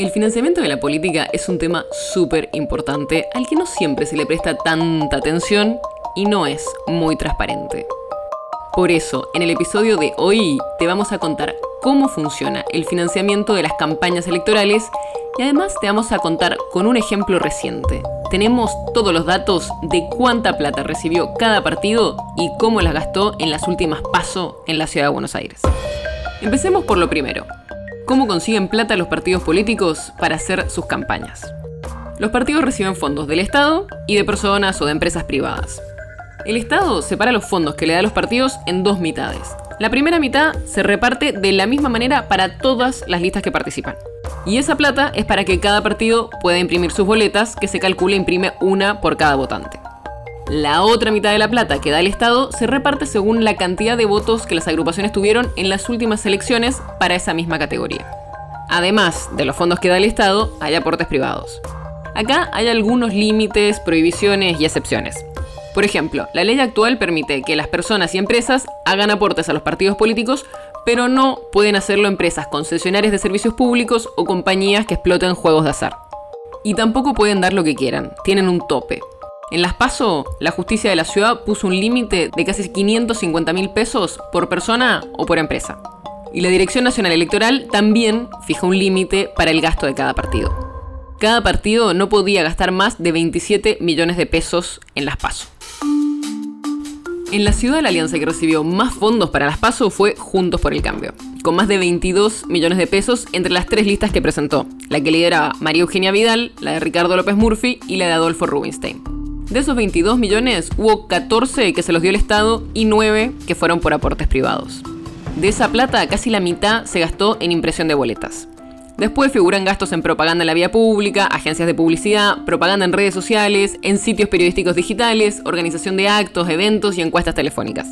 El financiamiento de la política es un tema súper importante al que no siempre se le presta tanta atención y no es muy transparente. Por eso, en el episodio de hoy te vamos a contar cómo funciona el financiamiento de las campañas electorales y además te vamos a contar con un ejemplo reciente. Tenemos todos los datos de cuánta plata recibió cada partido y cómo las gastó en las últimas pasos en la ciudad de Buenos Aires. Empecemos por lo primero, cómo consiguen plata los partidos políticos para hacer sus campañas. Los partidos reciben fondos del Estado y de personas o de empresas privadas. El Estado separa los fondos que le da a los partidos en dos mitades. La primera mitad se reparte de la misma manera para todas las listas que participan. Y esa plata es para que cada partido pueda imprimir sus boletas, que se calcula imprime una por cada votante. La otra mitad de la plata que da el Estado se reparte según la cantidad de votos que las agrupaciones tuvieron en las últimas elecciones para esa misma categoría. Además de los fondos que da el Estado, hay aportes privados. Acá hay algunos límites, prohibiciones y excepciones. Por ejemplo, la ley actual permite que las personas y empresas hagan aportes a los partidos políticos, pero no pueden hacerlo empresas concesionarias de servicios públicos o compañías que exploten juegos de azar. Y tampoco pueden dar lo que quieran, tienen un tope. En Las Paso, la justicia de la ciudad puso un límite de casi 550 mil pesos por persona o por empresa. Y la Dirección Nacional Electoral también fija un límite para el gasto de cada partido. Cada partido no podía gastar más de 27 millones de pesos en Las Paso. En la ciudad, la alianza que recibió más fondos para las PASO fue Juntos por el Cambio, con más de 22 millones de pesos entre las tres listas que presentó, la que lideraba María Eugenia Vidal, la de Ricardo López Murphy y la de Adolfo Rubinstein. De esos 22 millones, hubo 14 que se los dio el Estado y 9 que fueron por aportes privados. De esa plata, casi la mitad se gastó en impresión de boletas. Después figuran gastos en propaganda en la vía pública, agencias de publicidad, propaganda en redes sociales, en sitios periodísticos digitales, organización de actos, eventos y encuestas telefónicas.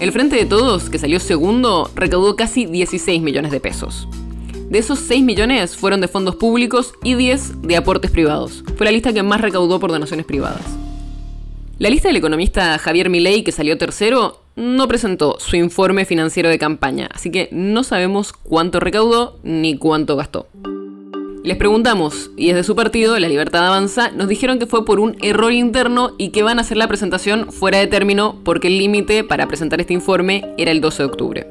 El Frente de Todos, que salió segundo, recaudó casi 16 millones de pesos. De esos 6 millones fueron de fondos públicos y 10 de aportes privados. Fue la lista que más recaudó por donaciones privadas. La lista del economista Javier Milei, que salió tercero, no presentó su informe financiero de campaña, así que no sabemos cuánto recaudó ni cuánto gastó. Les preguntamos, y desde su partido, La Libertad Avanza, nos dijeron que fue por un error interno y que van a hacer la presentación fuera de término porque el límite para presentar este informe era el 12 de octubre.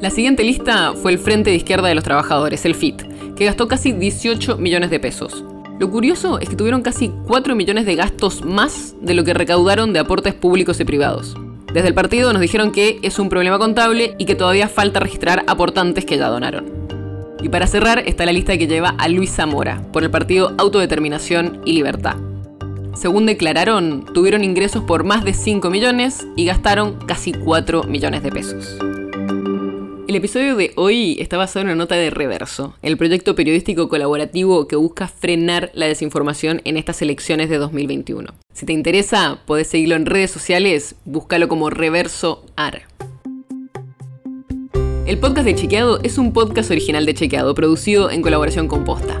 La siguiente lista fue el Frente de Izquierda de los Trabajadores, el FIT, que gastó casi 18 millones de pesos. Lo curioso es que tuvieron casi 4 millones de gastos más de lo que recaudaron de aportes públicos y privados. Desde el partido nos dijeron que es un problema contable y que todavía falta registrar aportantes que ya donaron. Y para cerrar está la lista que lleva a Luis Zamora, por el partido Autodeterminación y Libertad. Según declararon, tuvieron ingresos por más de 5 millones y gastaron casi 4 millones de pesos. El episodio de hoy está basado en una nota de Reverso, el proyecto periodístico colaborativo que busca frenar la desinformación en estas elecciones de 2021. Si te interesa, podés seguirlo en redes sociales, búscalo como Reverso AR. El podcast de Chequeado es un podcast original de Chequeado, producido en colaboración con Posta.